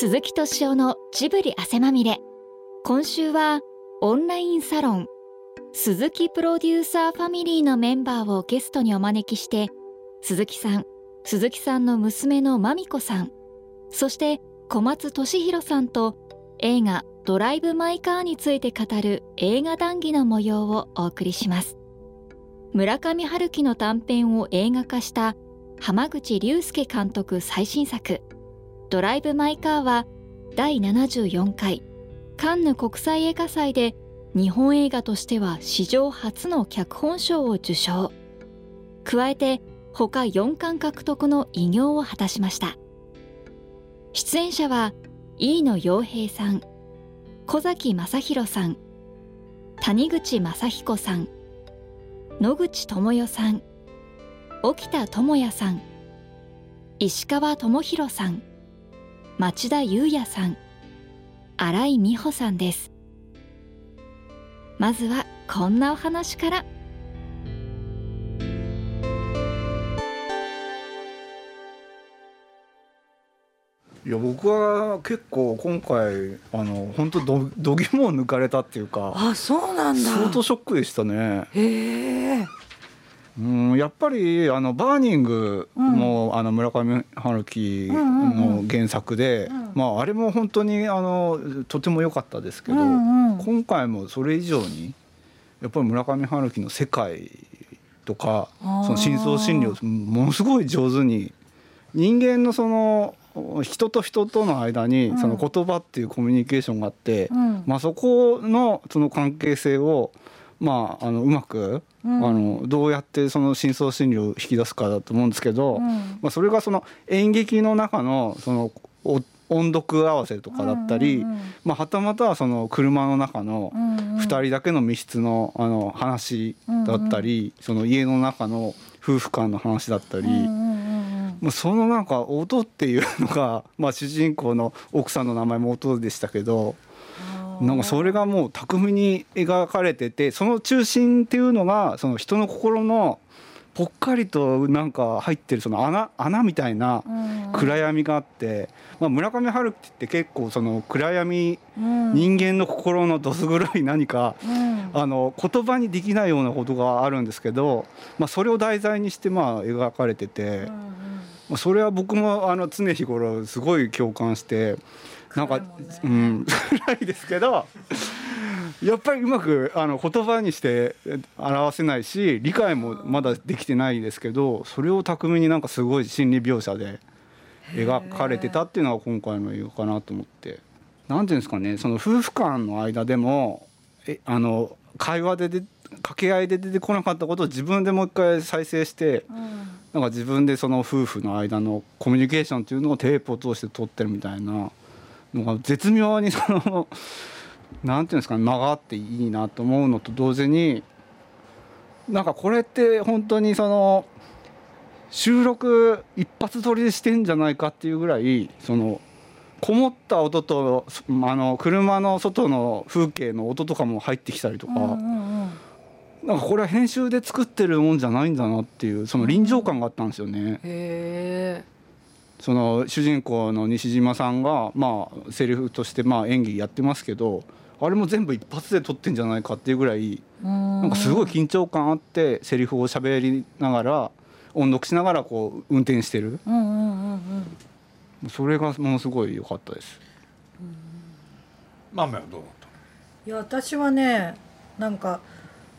鈴木敏夫のジブリ汗まみれ。今週はオンラインサロン鈴木プロデューサーファミリーのメンバーをゲストにお招きして鈴木さん鈴木さんの娘のまみこさんそして小松俊弘さんと映画ドライブ・マイ・カーについて語る映画談義の模様をお送りします。村上春樹の短編を映画化した浜口竜介監督最新作。ドライブ・マイ・カーは第74回カンヌ国際映画祭で日本映画としては史上初の脚本賞を受賞。加えて他4冠獲得の偉業を果たしました。出演者は飯野洋平さん小崎正弘さん谷口正彦さん野口智代さん沖田智也さん石川智弘さん町田裕也さん。新井美穂さんです。まずはこんなお話から。いや僕は結構今回あの本当どどぎもを抜かれたっていうかあそうなんだ。相当ショックでしたね。へえうんやっぱりあのバーニングも、あの村上春樹の原作で、まああれも本当にあのとても良かったですけど、うんうん今回もそれ以上にやっぱり村上春樹の世界とかその深層心理をものすごい上手に人間のその人と人との間にその言葉っていうコミュニケーションがあって、うん。まあ、そこのその関係性をまあ、あのうまく、うん。あのどうやってその深層心理を引き出すかだと思うんですけど、うん。まあ、それがその演劇の中のそのお音読合わせとかだったり、うんうんうん。まあ、はたまたはその車の中のうんうん。2人だけの密室のあの話だったり、その家の中の夫婦間の話だったり。うんうんそのなんか音っていうのが、まあ、主人公の奥さんの名前も音でしたけどうんなんかそれがもう巧みに描かれててその中心っていうのがその人の心のぽっかりとなんか入ってるその穴穴みたいなうん。暗闇があって、まあ、村上春樹って結構その暗闇うん。人間の心のどす黒い何かうん。あの言葉にできないようなことがあるんですけど、まあ、それを題材にしてまあ描かれてて。うんうん。まあそれは僕もあの常日頃すごい共感してなんかうん 暗いですけどやっぱりうまくあの言葉にして表せないし理解もまだできてないですけどそれを巧みになんかすごい心理描写で描かれてたっていうのが今回の映画かなと思って。なんていうんですかねその夫婦間の間でもえあの会話でで掛け合いで出てこなかったことを自分でもう一回再生してうんなんか自分でその夫婦の間のコミュニケーションっていうのをテープを通して撮ってるみたいなのが絶妙にその なんていうんですかね間があっていいなと思うのと同時になんかこれって本当にその収録一発撮りでしてんじゃないかっていうぐらいそのこもった音とあの車の外の風景の音とかも入ってきたりとか。うんうんうんなんかこれは編集で作ってるもんじゃないんだなっていうその臨場感があったんですよね。へえその主人公の西島さんがまあセリフとしてまあ演技やってますけどあれも全部一発で撮ってんじゃないかっていうぐらいななんかすごい緊張感あってセリフを喋りながら音読しながらこう運転してる。うんうんうんうんそれがものすごい良かったです。マメはどうだったいや私はねなんか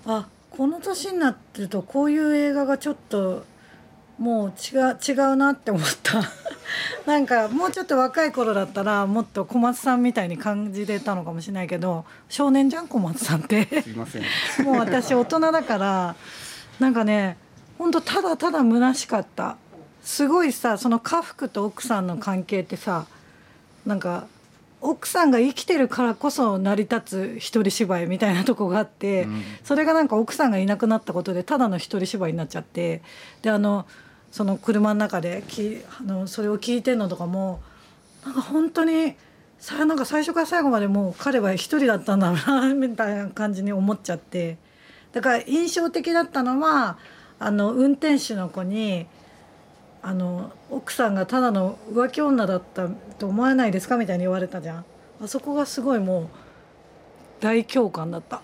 あこの年になってるとこういう映画がちょっともう違う違うなって思った。なんかもうちょっと若い頃だったらもっと小松さんみたいに感じれたのかもしれないけど少年じゃん小松さんって。すいません。もう私大人だからなんかねほんとただただ虚しかった。すごいさその家福と奥さんの関係ってさなんか奥さんが生きてるからこそ成り立つ一人芝居みたいなとこがあって、うん。それがなんか奥さんがいなくなったことでただの一人芝居になっちゃって。であのその車の中できあのそれを聞いてんのとかもなんか本当にさなんか最初から最後までもう彼は一人だったんだなみたいな感じに思っちゃって。だから印象的だったのはあの運転手の子にあの奥さんがただの浮気女だったと思わないですかみたいに言われたじゃん。あそこがすごいもう大共感だった。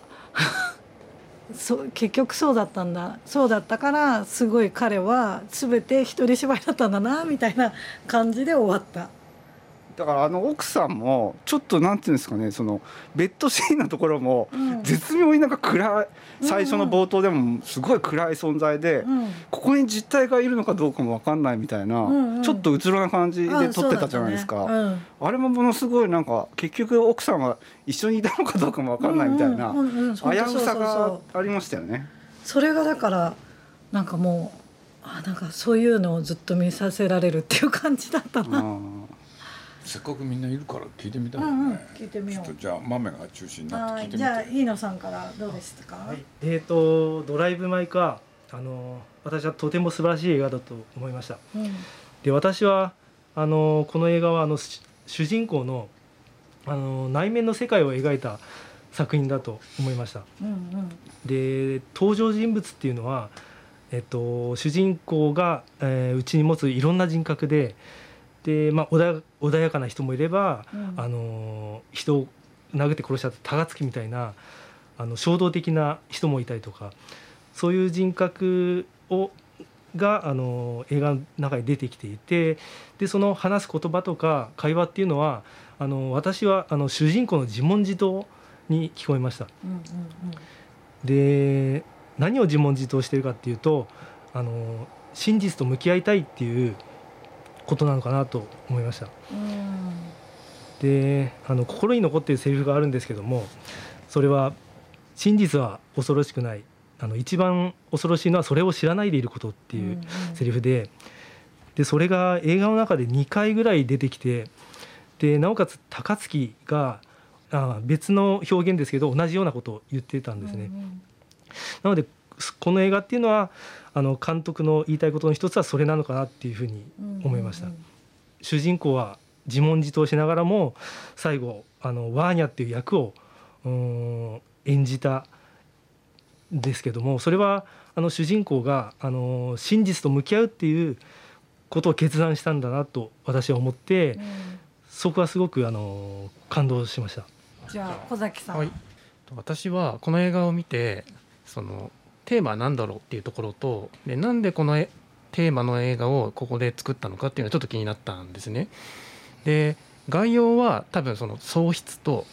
そ結局そうだったんだ。そうだったからすごい彼は全て一人芝居だったんだなみたいな感じで終わった。だからあの奥さんもちょっとなんていうんですかねそのベッドシーンのところもうん。絶妙になんか暗い最初の冒頭でもすごい暗い存在で、うん。ここに実体がいるのかどうかも分かんないみたいな、うんうん。ちょっとうつろな感じであ撮ってたじゃないですか、そうだったねあれもものすごいなんか結局奥さんは一緒にいたのかどうかも分かんないみたいな、うんうんうんうん危うさがうありましたよね。それがだからなんかもうあなんかそういうのをずっと見させられるっていう感じだったな。うんせっかくみんないるから聞いてみたいようんうんね、聞いてみよう。ちょっとじゃあ豆が中心になって聞いてみて。はいじゃあ飯野さんからどうでしたか？はい、えー、とドライブ・マイ・カーあの私はとても素晴らしい映画だと思いました。うん。で私はあのこの映画はあのし主人公のあの内面の世界を描いた作品だと思いました。うんうん。で登場人物っていうのは、えっと、主人公がえーうち、に持ついろんな人格でで、まあ、穏や穏やかな人もいれば、うんあの人を殴って殺しちゃったタガツキみたいなあの衝動的な人もいたりとかそういう人格をがあの映画の中に出てきていてでその話す言葉とか会話っていうのはあの私はあの主人公の自問自答に聞こえました。うんうんで何を自問自答してるかっていうとあの真実と向き合いたいっていうことなのかなと思いました。うんであの心に残っているセリフがあるんですけどもそれは「真実は恐ろしくない」あの一番恐ろしいのはそれを知らないでいることっていうセリフででそれが映画の中で2回ぐらい出てきてでなおかつ高槻があ別の表現ですけど同じようなことを言ってたんですね。なのでこの映画っていうのはあの監督の言いたいことの一つはそれなのかなっていうふうに思いました。主人公は自問自答しながらも最後あのワーニャっていう役をう演じたんですけどもそれはあの主人公があの真実と向き合うっていうことを決断したんだなと私は思ってうんそこはすごくあの感動しました。じゃあ小崎さん。はい私はこの映画を見てそのテーマは何だろうっていうところとでなんでこのえテーマの映画をここで作ったのかっていうのはちょっと気になったんですね。で概要は多分その喪失と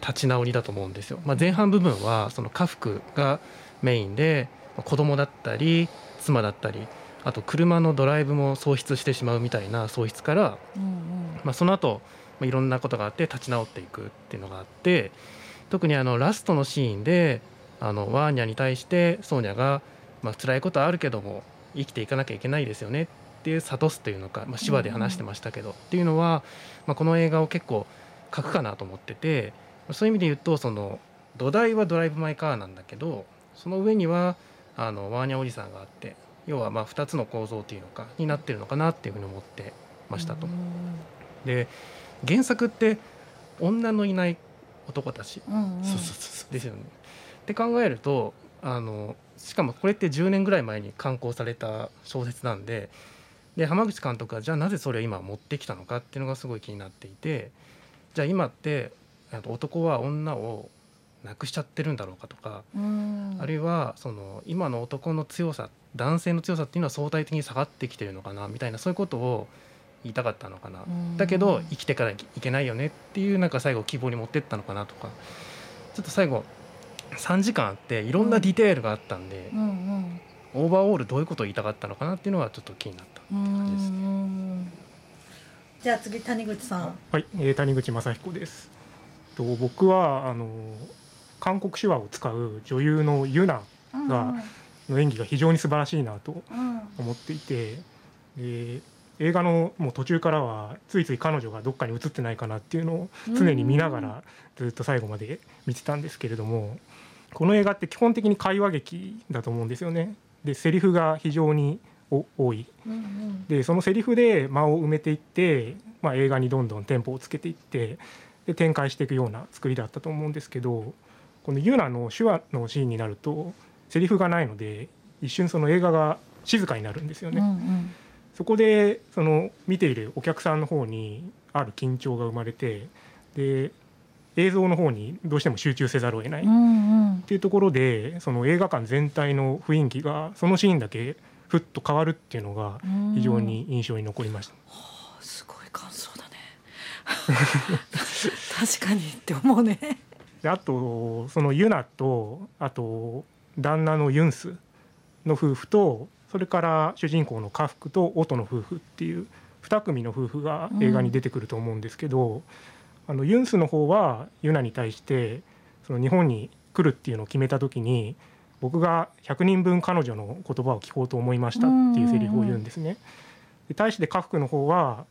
立ち直りだと思うんですよ。まあ、前半部分はその家福がメインでまあ子供だったり妻だったりあと車のドライブも喪失してしまうみたいな喪失からうんうんまあ、その後、まあいろんなことがあって立ち直っていくっていうのがあって特にあのラストのシーンであのワーニャに対してソーニャが、まあ辛いことはあるけども生きていかなきゃいけないですよねっていう諭すというのか、まあ、手話で話してましたけど、っていうのは、まあ、この映画を結構書くかなと思っててそういう意味で言うとその土台は「ドライブ・マイ・カー」なんだけどその上にはあのワーニャおじさんがあって要はまあ2つの構造っていうのかになってるのかなっていうふうに思ってましたと。で原作って女のいない男たちうんうんそうそうそうですよね。って考えるとあのしかもこれって10年ぐらい前に刊行された小説なんでで浜口監督はじゃあなぜそれを今持ってきたのかっていうのがすごい気になっていてじゃあ今って男は女を亡くしちゃってるんだろうかとか、うん。あるいはその今の男の強さ男性の強さっていうのは相対的に下がってきてるのかなみたいなそういうことを言いたかったのかな。うん。だけど生きていかなきゃいけないよねっていうなんか最後希望に持ってったのかなとか。ちょっと最後3時間あっていろんなディテールがあったんでう、んオーバーオールどういうことを言いたかったのかなっていうのはちょっと気になった。うんうんじゃあ次谷口さん。はい、えー谷口正彦です。と僕はあの韓国手話を使う女優のユナがの演技が非常に素晴らしいなとうん思っていて、で映画のもう途中からはついつい彼女がどっかに映ってないかなっていうのを常に見ながらずっと最後まで見てたんですけれども、この映画って基本的に会話劇だと思うんですよね。でセリフが非常にお多いうんうんでそのセリフで間を埋めていって、まあ、映画にどんどんテンポをつけていってで展開していくような作りだったと思うんですけどこのユナの手話のシーンになるとセリフがないので一瞬その映画が静かになるんですようんうね。んそこでその見ているお客さんの方にある緊張が生まれてで映像の方にどうしても集中せざるを得ない。っうんうん。ていうところでその映画館全体の雰囲気がそのシーンだけふっと変わるっていうのが非常に印象に残りました。すごい感想だね。確かにって思うね。であとそのユナとあと旦那のユンスの夫婦とそれから主人公の家福と音の夫婦っていう2組の夫婦が映画に出てくると思うんですけど、あのユンスの方はユナに対してその日本に来るっていうのを決めた時に僕が100人分彼女の言葉を聞こうと思いましたっていうセリフを言うんですね。で対して家福の方は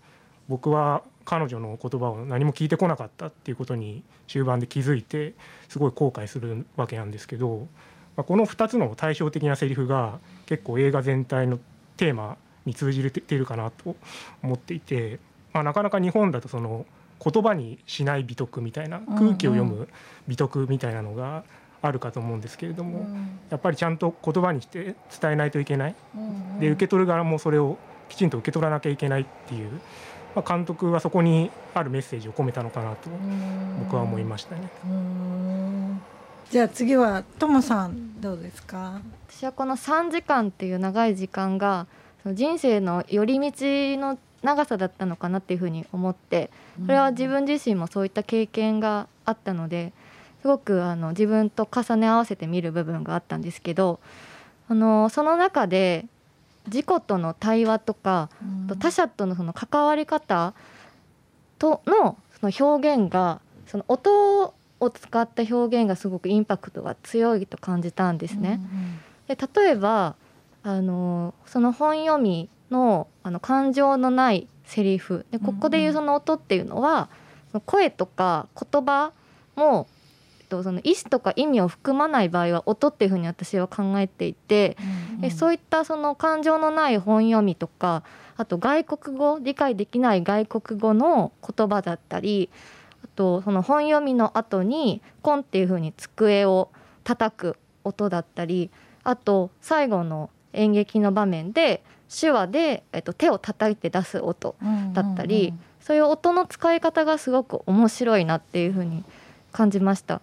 僕は彼女の言葉を何も聞いてこなかったっていうことに終盤で気づいてすごい後悔するわけなんですけど、まあ、この2つの対照的なセリフが結構映画全体のテーマに通じているかなと思っていて、まあ、なかなか日本だとその言葉にしない美徳みたいな空気を読む美徳みたいなのがあるかと思うんですけれども、やっぱりちゃんと言葉にして伝えないといけない。で受け取る側もそれをきちんと受け取らなきゃいけないっていう、まあ、監督はそこにあるメッセージを込めたのかなと僕は思いましたね。じゃあ次はともさんどうですか？私はこの3時間っていう長い時間がその人生の寄り道の長さだったのかなっていうふうに思ってそれは自分自身もそういった経験があったのですごくあの自分と重ね合わせて見る部分があったんですけどあのその中で自己との対話とかと他者とのその関わり方とのその表現がその音を使った表現がすごくインパクトが強いと感じたんですね。で例えばあのその本読みのあの感情のないセリフ。でここで言うその音っていうのは、声とか言葉も、えっと、その意思とか意味を含まない場合は音っていうふうに私は考えていて、でそういったその感情のない本読みとかあと外国語理解できない外国語の言葉だったりあとその本読みの後にコンっていうふうに机を叩く音だったりあと最後の演劇の場面で手話で、えっと、手を叩いて出す音だったり、そういう音の使い方がすごく面白いなっていうふうに感じました。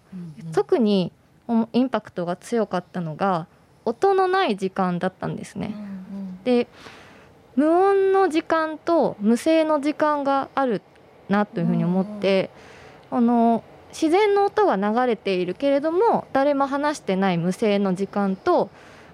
特におインパクトが強かったのが音のない時間だったんですね。で無音の時間と無声の時間があるなというふうに思って、あの自然の音が流れているけれども誰も話してない無声の時間と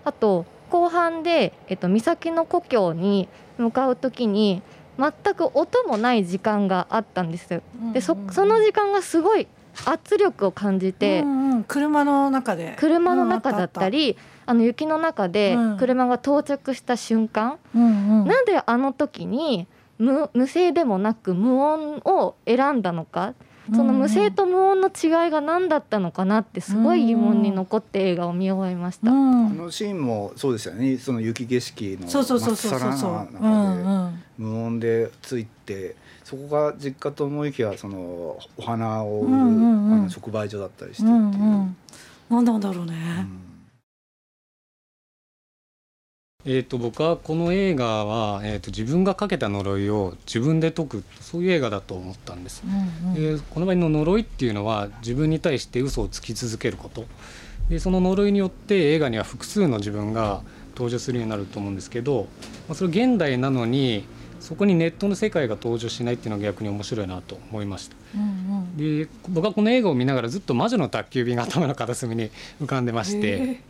あと後半で、えっと、岬の故郷に向かう時に全く音もない時間があったんですよ。でそその時間がすごい圧力を感じて、うんうん。車の中で。車の中だったり、あの雪の中でうん。車が到着した瞬間、うんうん。なんであの時に無無声でもなく無音を選んだのかその無声と無音の違いが何だったのかなってすごい疑問に残って映画を見終えました。うんあのシーンもそうですよね。その雪景色のそうそうそうそうそう。そうまっさらなう中でんうん無音でついてそこが実家と思いきやそのお花を売る、うんうんうん。あの直売所だったりしてうっていう、んうん。なんなんだろうねえー、と僕はこの映画は、えー、と自分がかけた呪いを自分で解くそういう映画だと思ったんです。うんでこの場合の呪いっていうのは自分に対して嘘をつき続けることでその呪いによって映画には複数の自分が登場するようになると思うんですけど、まあ、それ現代なのにそこにネットの世界が登場しないっていうのが逆に面白いなと思いました。うんで僕はこの映画を見ながらずっと魔女の宅急便が頭の片隅に浮かんでまして、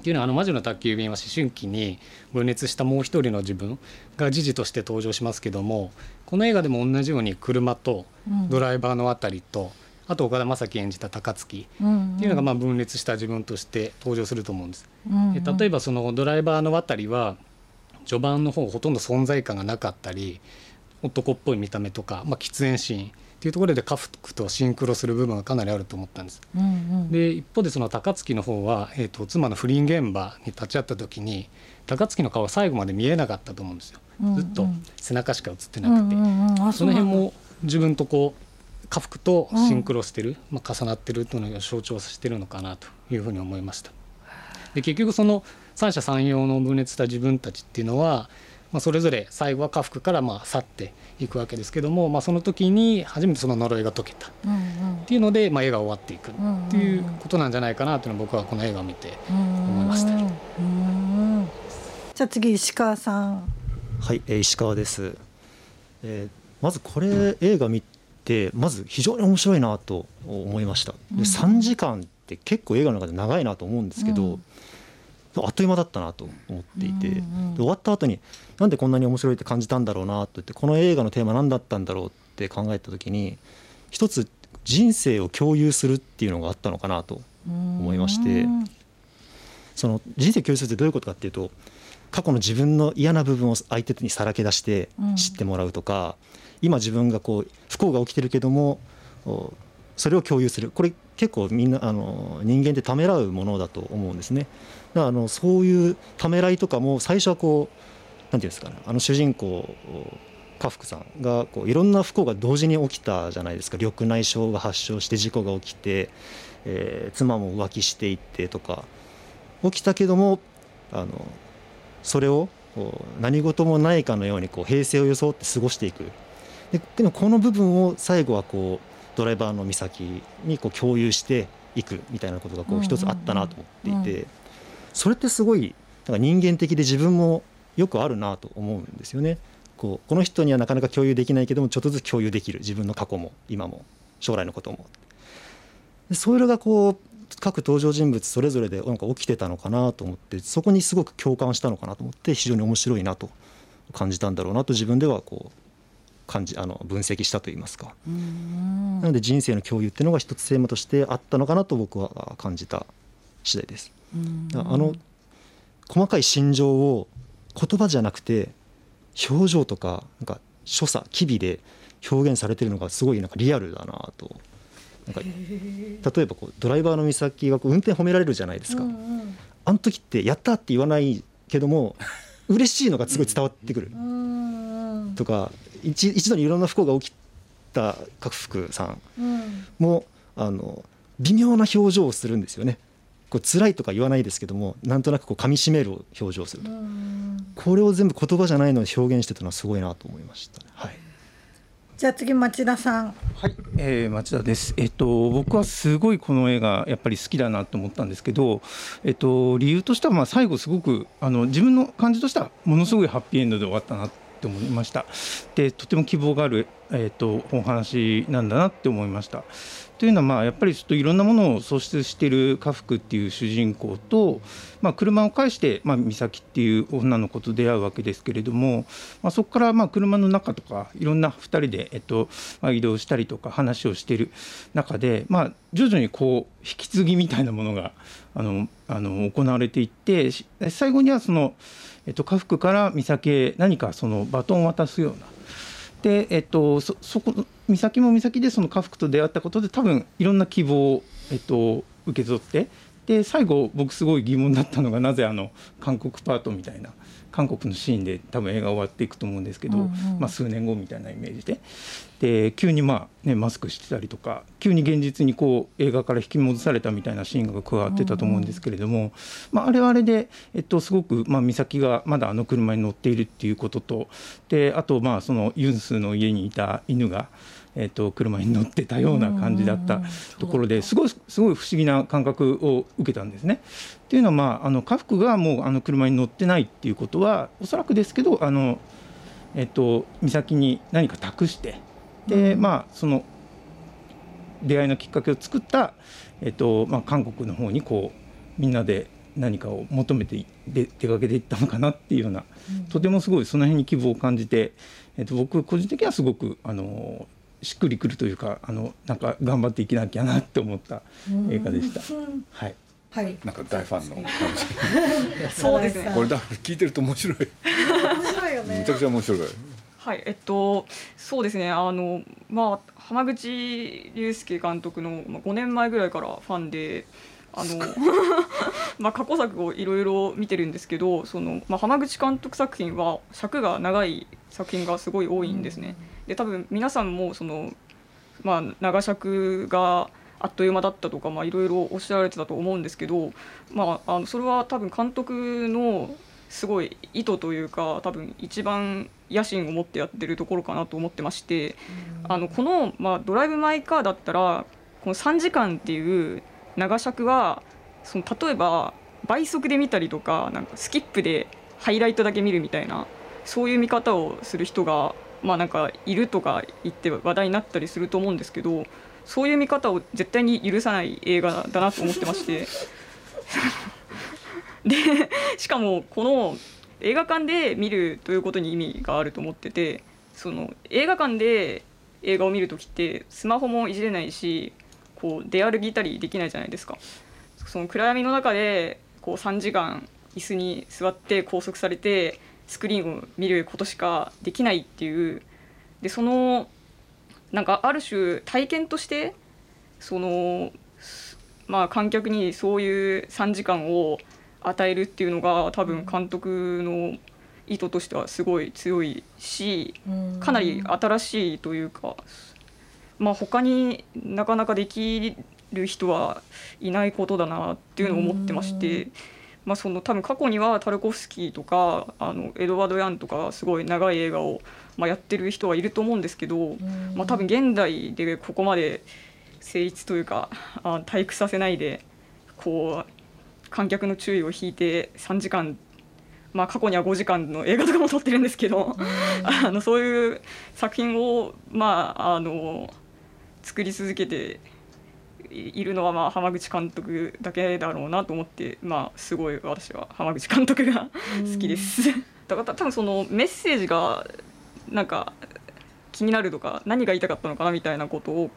っていうのはあの魔女の宅急便は思春期に分裂したもう一人の自分が時事として登場しますけどもこの映画でも同じように車とうん。ドライバーのあたりとあと岡田将生演じた高槻うんっていうのがまあ分裂した自分として登場すると思うんです。うん。で例えばそのドライバーのあたりは序盤の方ほとんど存在感がなかったり男っぽい見た目とか、まあ、喫煙シーンっていうところで家福とシンクロする部分がかなりあると思ったんです。うんうんで一方でその高槻の方は、えー、と妻の不倫現場に立ち会った時に高槻の顔が最後まで見えなかったと思うんですよ。ずっと背中しか映ってなくて、うんうんうんあその辺も自分とこう家福とシンクロしてる、まあ、重なってるというのを象徴してるのかなというふうに思いました。で結局その三者三様の分裂した自分たちっていうのはまあ、それぞれ最後は家福からまあ去っていくわけですけども、まあ、その時に初めてその呪いが解けたっていうので、まあ、絵が終わっていくっていうことなんじゃないかなというのは僕はこの映画を見て思いました。じゃあ次石川さん。はい、えー、石川です。えー、まずこれ映画見てまず非常に面白いなと思いました。で3時間って結構映画の中で長いなと思うんですけど、うんあっという間だったなと思っていて、で終わった後になんでこんなに面白いって感じたんだろうなと言ってこの映画のテーマ何だったんだろうって考えた時に一つ人生を共有するっていうのがあったのかなと思いましてその人生共有するってどういうことかっていうと過去の自分の嫌な部分を相手にさらけ出して知ってもらうとか、今自分がこう不幸が起きてるけどもそれを共有する。これ結構みんなあの人間ってためらうものだと思うんですね。だあのそういうためらいとかも最初はこう何て言うんですかねあの主人公家福さんがこういろんな不幸が同時に起きたじゃないですか。緑内障が発症して事故が起きて、えー、妻も浮気していってとか起きたけどもあのそれを何事もないかのようにこう平静を装って過ごしていく。ででもこの部分を最後はこうドライバーの美咲にこう共有していくみたいなことがこう一つあったなと思っていて。それってすごいなんか人間的で自分もよくあるなと思うんですよね。こうこの人にはなかなか共有できないけどもちょっとずつ共有できる自分の過去も今も将来のことも。それがこう各登場人物それぞれでなんか起きてたのかなと思ってそこにすごく共感したのかなと思って非常に面白いなと感じたんだろうなと自分ではこう感じあの分析したといいますかなので人生の共有っていうのが一つテーマとしてあったのかなと僕は感じた次第です。あの細かい心情を言葉じゃなくて表情とかなんか所作機微で表現されてるのがすごいなんかリアルだなと。なんか例えばこうドライバーの美咲がこう運転褒められるじゃないですか、うんうん、あの時って「やった!」って言わないけども 嬉しいのがすごい伝わってくる、とか一一度にいろんな不幸が起きた各福さん。も、あの微妙な表情をするんですよね。こう辛いとか言わないですけどもなんとなくこう噛みしめる表情をするとこれを全部言葉じゃないので表現してたのはすごいなと思いました、ね、はいじゃあ次町田さん。はい、えー、町田です。えっと僕はすごいこの映画やっぱり好きだなと思ったんですけど、えっと理由としてはまあ最後すごくあの自分の感じとしてはものすごいハッピーエンドで終わったなって思いました。でとても希望があるえっとお話なんだなって思いました。というのはまあやっぱりちょっといろんなものを喪失している家福っていう主人公と、まあ、車を介してまあ美咲っていう女の子と出会うわけですけれども、まあ、そこからまあ車の中とかいろんな2人で、えっとまあ、移動したりとか話をしている中で、まあ、徐々にこう引き継ぎみたいなものがあのあの行われていって最後にはその、えっと、家福から美咲へ何かそのバトンを渡すような。で、えっと、そそこ美咲も美咲でその家福と出会ったことで多分いろんな希望を、えっと、受け取ってで最後僕すごい疑問だったのがなぜあの韓国パートみたいな韓国のシーンで多分映画終わっていくと思うんですけど、うんうん、まあ、数年後みたいなイメージでで急にまあ、ね、マスクしてたりとか急に現実にこう映画から引き戻されたみたいなシーンが加わってたと思うんですけれども、うんうん、まあ、あれはあれで、えっと、すごく、まあ、美咲がまだあの車に乗っているっていうこととであとまあそのユンスの家にいた犬が。えー、と車に乗ってたような感じだったところですごいすごい不思議な感覚を受けたんですね。っていうのは、まあ、あの家福がもうあの車に乗ってないっていうことはおそらくですけどあの、えー、と美咲に何か託してで、まあその出会いのきっかけを作った、えーとまあ、韓国の方にこうみんなで何かを求めて出かけていったのかなっていうような、うん、とてもすごいその辺に希望を感じて、えー、と僕個人的にはすごくあのしっくりくるというかあのなんか頑張っていきなきゃなって思った映画でした。はい。はい。なんか大ファンの感じ。そうですね。これだ聞いてると面白い。面白いよね。めちゃくちゃ面白い。はい、えっと、そうですね、あの、まあ、浜口竜介監督の、まあ、5年前ぐらいからファンで。あの まあ過去作をいろいろ見てるんですけどその、まあ、浜口監督作品は尺が長い作品がすごい多いんですね。で多分皆さんもその、まあ、長尺があっという間だったとかいろいろおっしゃられてたと思うんですけど、まあ、あのそれは多分監督のすごい意図というか多分一番野心を持ってやってるところかなと思ってまして、あのこの、まあ、ドライブ・マイ・カーだったらこの3時間っていう長尺はその例えば倍速で見たりとかなんかスキップでハイライトだけ見るみたいなそういう見方をする人が、まあ、なんかいるとか言って話題になったりすると思うんですけどそういう見方を絶対に許さない映画だなと思ってまして でしかもこの映画館で見るということに意味があると思っててその映画館で映画を見る時ってスマホもいじれないしこう出歩いたりできないじゃないですか。その暗闇の中でこう3時間椅子に座って拘束されてスクリーンを見ることしかできないっていうでそのなんかある種体験としてそのまあ観客にそういう3時間を与えるっていうのが多分監督の意図としてはすごい強いしかなり新しいというかまあ他になかなかできる人はいないことだなっていうのを思ってまして。まあ、その多分過去にはタルコフスキーとかあのエドワード・ヤンとかすごい長い映画を、まあ、やってる人はいると思うんですけど、まあ、多分現代でここまで成立というかあ退屈させないでこう観客の注意を引いて3時間まあ過去には5時間の映画とかも撮ってるんですけど あのそういう作品をまああの作り続けているのはまあ浜口監督だけだろうなと思ってまあすごい私は浜口監督が好きです。だから多分そのメッセージがなんか気になるとか何が言いたかったのかなみたいなことを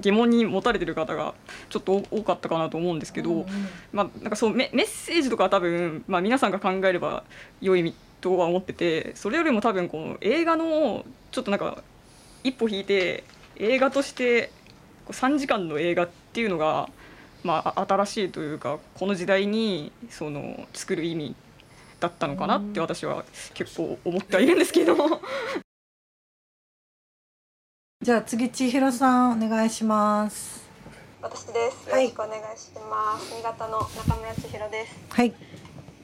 疑問に持たれてる方がちょっと多かったかなと思うんですけど、まあなんかそうメメッセージとかは多分まあ皆さんが考えれば良いとは思っててそれよりも多分この映画のちょっとなんか一歩引いて映画として3時間の映画っていうのが、まあ、新しいというかこの時代にその作る意味だったのかなって私は結構思ってはいるんですけど。じゃあ次千尋さんお願いします。私です。よろしくお願いします。新潟の中村千尋です。はい。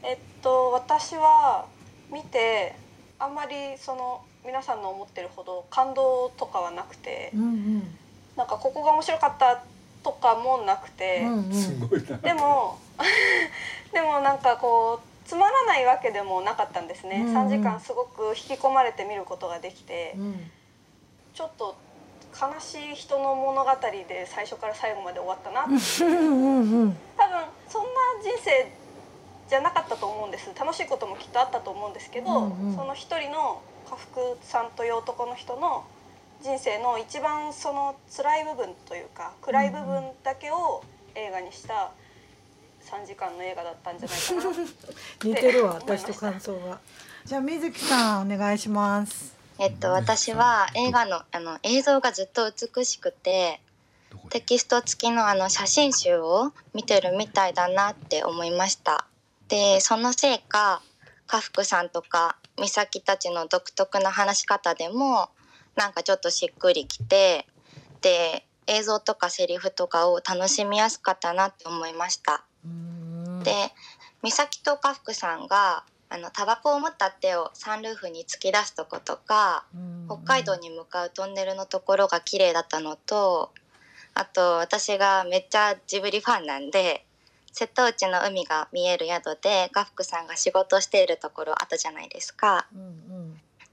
えっと私は見てあんまりその皆さんの思ってるほど感動とかはなくて、うんうん。なんかここが面白かったとかもなくて、うんうん。でも でもなんかこうつまらないわけでもなかったんですね。うんうん。3時間すごく引き込まれて見ることができて、うん。ちょっと悲しい人の物語で最初から最後まで終わったな。ってうんうん。多分そんな人生じゃなかったと思うんです。楽しいこともきっとあったと思うんですけど、うんうん。その一人の家福さんという男の人の人生の一番その辛い部分というか暗い部分だけを映画にした3時間の映画だったんじゃないかな 似てるわ私と感想が。じゃあ水木さんお願いします。えっと、私は映画のあの映像がずっと美しくてテキスト付きのあの写真集を見てるみたいだなって思いましたでそのせいか家福さんとか美咲たちの独特な話し方でもなんかちょっとしっくりきてで映像とかセリフとかを楽しみやすかったなって思いました。で美咲と家福さんがあのタバコを持った手をサンルーフに突き出すとことか北海道に向かうトンネルのところが綺麗だったのとあと私がめっちゃジブリファンなんで瀬戸内の海が見える宿でガフクさんが仕事しているところあったじゃないですか。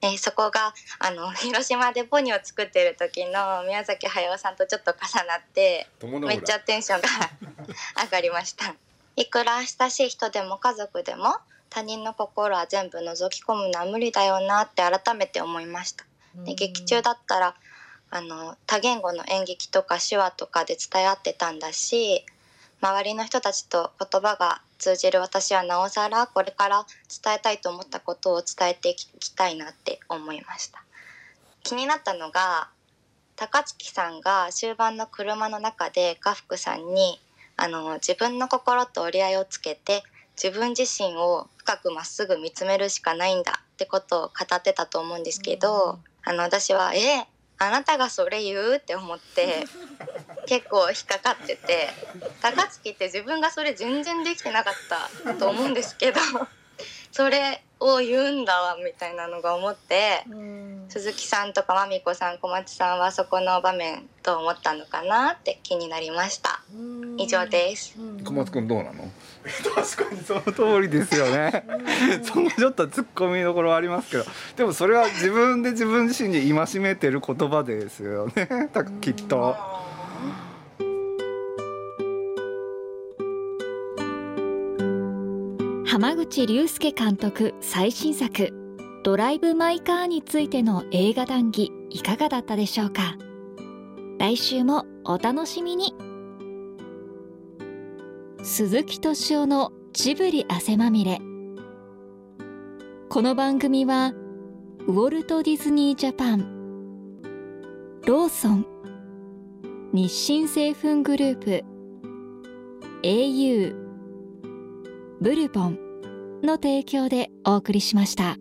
えそこがあの 広島でポニョを作ってる時の宮崎駿さんとちょっと重なってめっちゃテンションが 上がりました。いくら親しい人でも家族でも他人の心は全部覗き込むのは無理だよなって改めて思いました。で劇中だったらあの多言語の演劇とか手話とかで伝え合ってたんだし周りの人たちと言葉が通じる私はなおさらこれから伝えたいと思ったことを伝えていきたいなって思いました。気になったのが高槻さんが終盤の車の中で家福さんにあの自分の心と折り合いをつけて自分自身を深くまっすぐ見つめるしかないんだってことを語ってたと思うんですけど、あの私は「えあなたがそれ言う?」って思って 結構引っかかってて高槻って自分がそれ全然できてなかったと思うんですけど それを言うんだわみたいなのが思って、鈴木さんとかまみこさん小松さんはそこの場面どう思ったのかなって気になりました。以上です。小松君どうなの？確かにその通りですよね。そのちょっと突っ込みどころはありますけど。でもそれは自分で自分自身に戒めてる言葉ですよね。だきっと。浜口竜介監督最新作「ドライブ・マイ・カー」についての映画談義いかがだったでしょうか？来週もお楽しみに鈴木敏夫のジブリ汗まみれこの番組はウォルト・ディズニー・ジャパンローソン日清製粉グループ au ブルボンの提供でお送りしました。